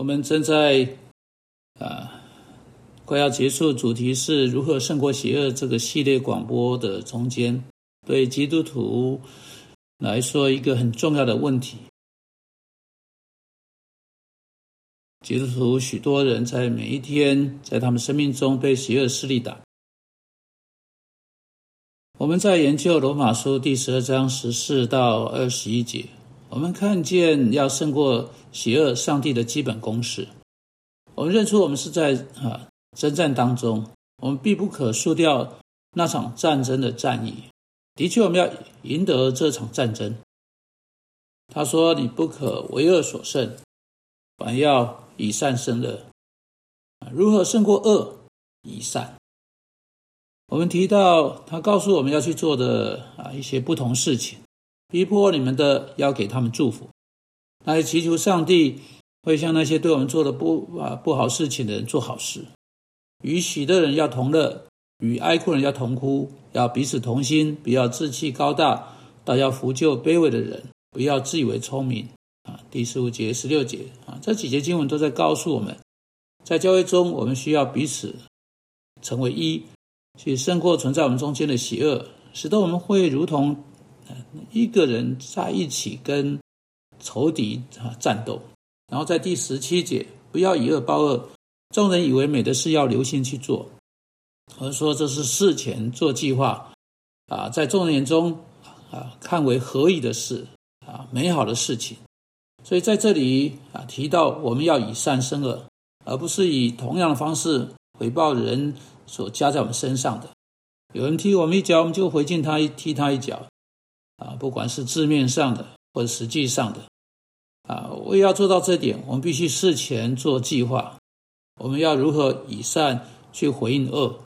我们正在啊快要结束，主题是如何胜过邪恶这个系列广播的中间，对基督徒来说一个很重要的问题。基督徒许多人在每一天在他们生命中被邪恶势力打。我们在研究罗马书第十二章十四到二十一节，我们看见要胜过邪恶，上帝的基本公式。我们认出我们是在啊征战当中，我们必不可输掉那场战争的战役。的确，我们要赢得这场战争。他说：“你不可为恶所胜，反要以善胜恶。如何胜过恶？以善。”我们提到他告诉我们要去做的啊一些不同事情，逼迫你们的要给他们祝福，来祈求上帝会向那些对我们做的不啊不好事情的人做好事。与喜的人要同乐，与哀哭人要同哭，要彼此同心，不要志气高大，倒要扶救卑微的人，不要自以为聪明啊。第十五节、十六节啊，这几节经文都在告诉我们，在教会中我们需要彼此成为一。去胜过存在我们中间的邪恶，使得我们会如同一个人在一起跟仇敌啊战斗。然后在第十七节，不要以恶报恶，众人以为美的事要留心去做。我们说这是事前做计划啊，在众人眼中啊看为合意的事啊美好的事情。所以在这里啊提到我们要以善生恶，而不是以同样的方式回报人。所加在我们身上的，有人踢我们一脚，我们就回敬他一踢他一脚，啊，不管是字面上的或者实际上的，啊，为要做到这点，我们必须事前做计划，我们要如何以善去回应恶？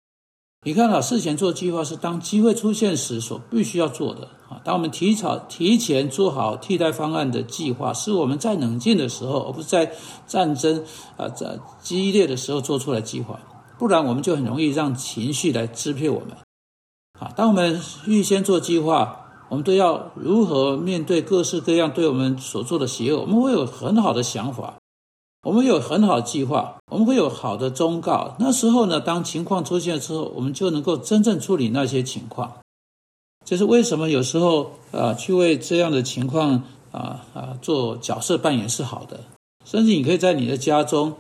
你看啊，事前做计划是当机会出现时所必须要做的啊。当我们提早提前做好替代方案的计划，是我们在冷静的时候，而不是在战争啊在激烈的时候做出来计划。不然我们就很容易让情绪来支配我们。啊，当我们预先做计划，我们都要如何面对各式各样对我们所做的邪恶？我们会有很好的想法，我们有很好的计划，我们会有好的忠告。那时候呢，当情况出现之后，我们就能够真正处理那些情况。这是为什么？有时候啊，去为这样的情况啊啊做角色扮演是好的。甚至你可以在你的家中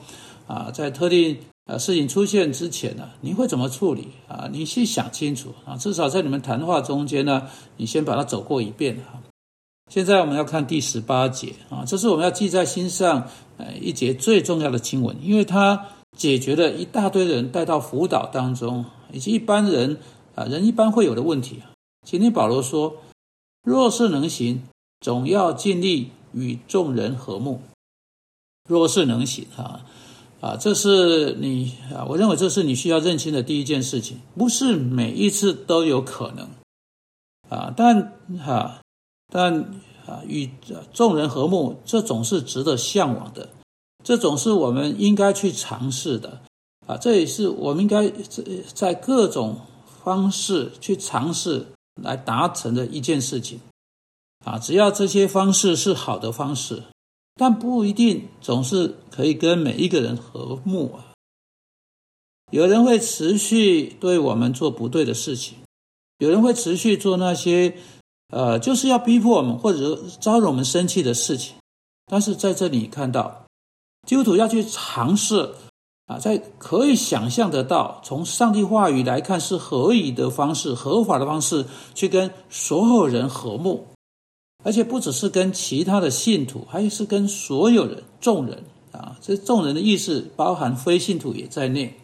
啊，在特定。啊，事情出现之前呢，你会怎么处理啊？你先想清楚啊，至少在你们谈话中间呢，你先把它走过一遍啊。现在我们要看第十八节啊，这是我们要记在心上呃一节最重要的经文，因为它解决了一大堆人带到辅导当中以及一般人啊人一般会有的问题。今天保罗说，若是能行，总要尽力与众人和睦。若是能行啊。啊，这是你啊，我认为这是你需要认清的第一件事情。不是每一次都有可能啊，但哈，但啊，与众人和睦，这种是值得向往的，这种是我们应该去尝试的啊。这也是我们应该在各种方式去尝试来达成的一件事情啊。只要这些方式是好的方式。但不一定总是可以跟每一个人和睦啊。有人会持续对我们做不对的事情，有人会持续做那些呃，就是要逼迫我们或者招惹我们生气的事情。但是在这里看到，基督徒要去尝试啊，在可以想象得到，从上帝话语来看是合宜的方式、合法的方式，去跟所有人和睦。而且不只是跟其他的信徒，还是跟所有人、众人啊。这众人的意思包含非信徒也在内。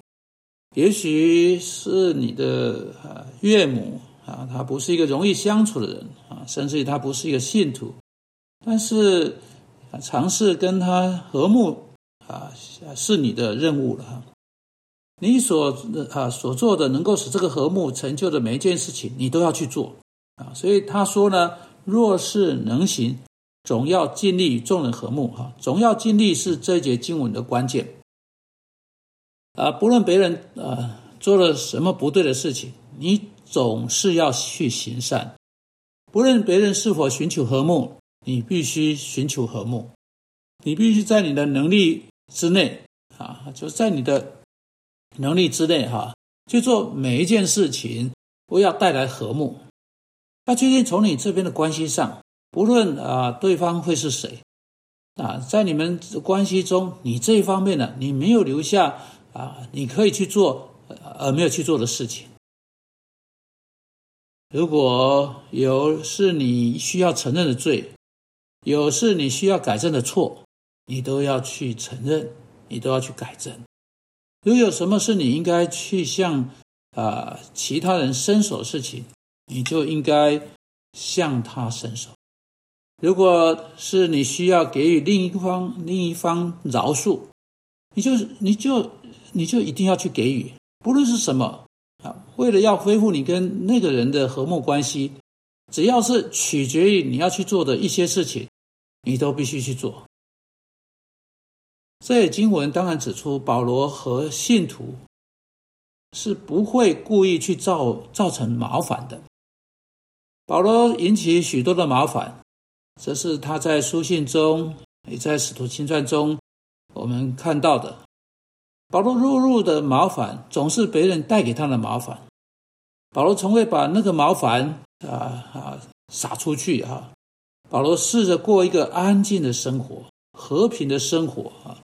也许是你的啊岳母啊，他不是一个容易相处的人啊，甚至于他不是一个信徒，但是尝试跟他和睦啊，是你的任务了。你所啊所做的，能够使这个和睦成就的每一件事情，你都要去做啊。所以他说呢。若是能行，总要尽力与众人和睦。哈，总要尽力是这一节经文的关键。啊，不论别人啊做了什么不对的事情，你总是要去行善。不论别人是否寻求和睦，你必须寻求和睦。你必须在你的能力之内啊，就在你的能力之内哈，去做每一件事情，不要带来和睦。那确定从你这边的关系上，不论啊对方会是谁啊，在你们关系中，你这一方面呢，你没有留下啊，你可以去做而没有去做的事情。如果有是你需要承认的罪，有是你需要改正的错，你都要去承认，你都要去改正。如有什么是你应该去向啊其他人伸手的事情，你就应该向他伸手。如果是你需要给予另一方另一方饶恕，你就你就你就一定要去给予，不论是什么啊。为了要恢复你跟那个人的和睦关系，只要是取决于你要去做的一些事情，你都必须去做。这经文当然指出，保罗和信徒是不会故意去造造成麻烦的。保罗引起许多的麻烦，这是他在书信中也在使徒行传中我们看到的。保罗落入的麻烦，总是别人带给他的麻烦。保罗从未把那个麻烦啊啊撒出去啊。保罗试着过一个安静的生活，和平的生活啊，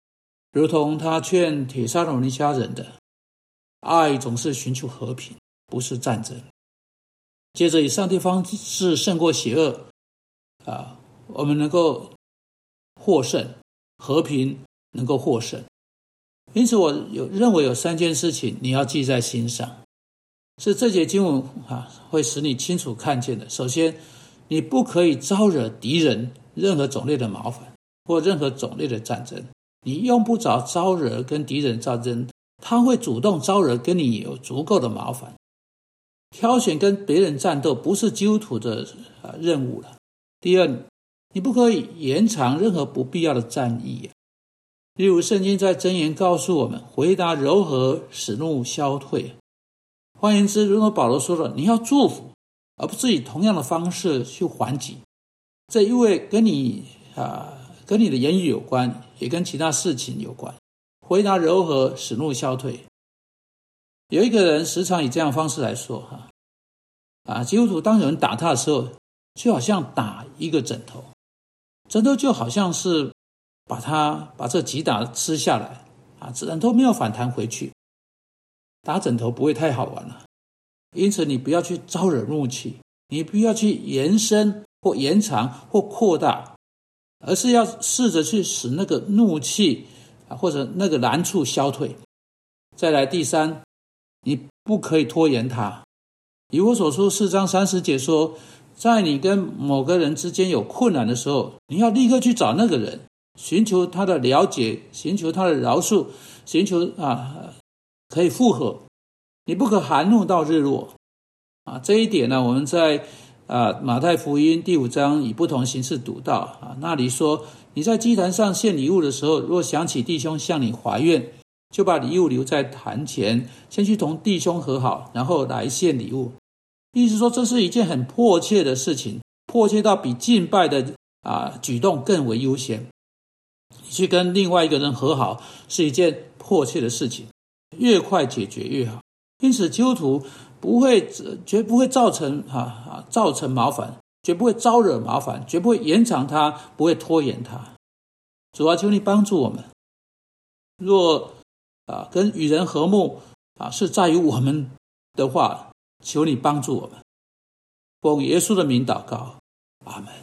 如同他劝铁沙罗尼家人的：爱总是寻求和平，不是战争。接着以上帝方式胜过邪恶啊，我们能够获胜，和平能够获胜。因此，我有认为有三件事情你要记在心上。是这节经文啊，会使你清楚看见的。首先，你不可以招惹敌人任何种类的麻烦或任何种类的战争。你用不着招惹跟敌人战争，他会主动招惹跟你有足够的麻烦。挑选跟别人战斗不是基督徒的啊任务了。第二，你不可以延长任何不必要的战役。例如，圣经在箴言告诉我们：回答柔和，使怒消退。换言之，如果保罗说了，你要祝福，而不是以同样的方式去还击，这因为跟你啊，跟你的言语有关，也跟其他事情有关。回答柔和，使怒消退。有一个人时常以这样方式来说哈，啊，基督徒当有人打他的时候，就好像打一个枕头，枕头就好像是把他把这几打吃下来啊，枕头没有反弹回去。打枕头不会太好玩了，因此你不要去招惹怒气，你不要去延伸或延长或扩大，而是要试着去使那个怒气啊或者那个难处消退。再来第三，你不可以拖延他。以我所说四章三十节说，在你跟某个人之间有困难的时候，你要立刻去找那个人，寻求他的了解，寻求他的饶恕，寻求啊。可以复合，你不可含怒到日落，啊，这一点呢，我们在啊马太福音第五章以不同形式读到啊，那里说你在祭坛上献礼物的时候，若想起弟兄向你怀怨，就把礼物留在坛前，先去同弟兄和好，然后来献礼物。意思说这是一件很迫切的事情，迫切到比敬拜的啊举动更为优先。去跟另外一个人和好是一件迫切的事情。越快解决越好，因此基督徒不会绝不会造成哈啊造成麻烦，绝不会招惹麻烦，绝不会延长它，不会拖延它。主啊，求你帮助我们。若啊跟与人和睦啊是在于我们的话，求你帮助我们。奉耶稣的名祷告，阿门。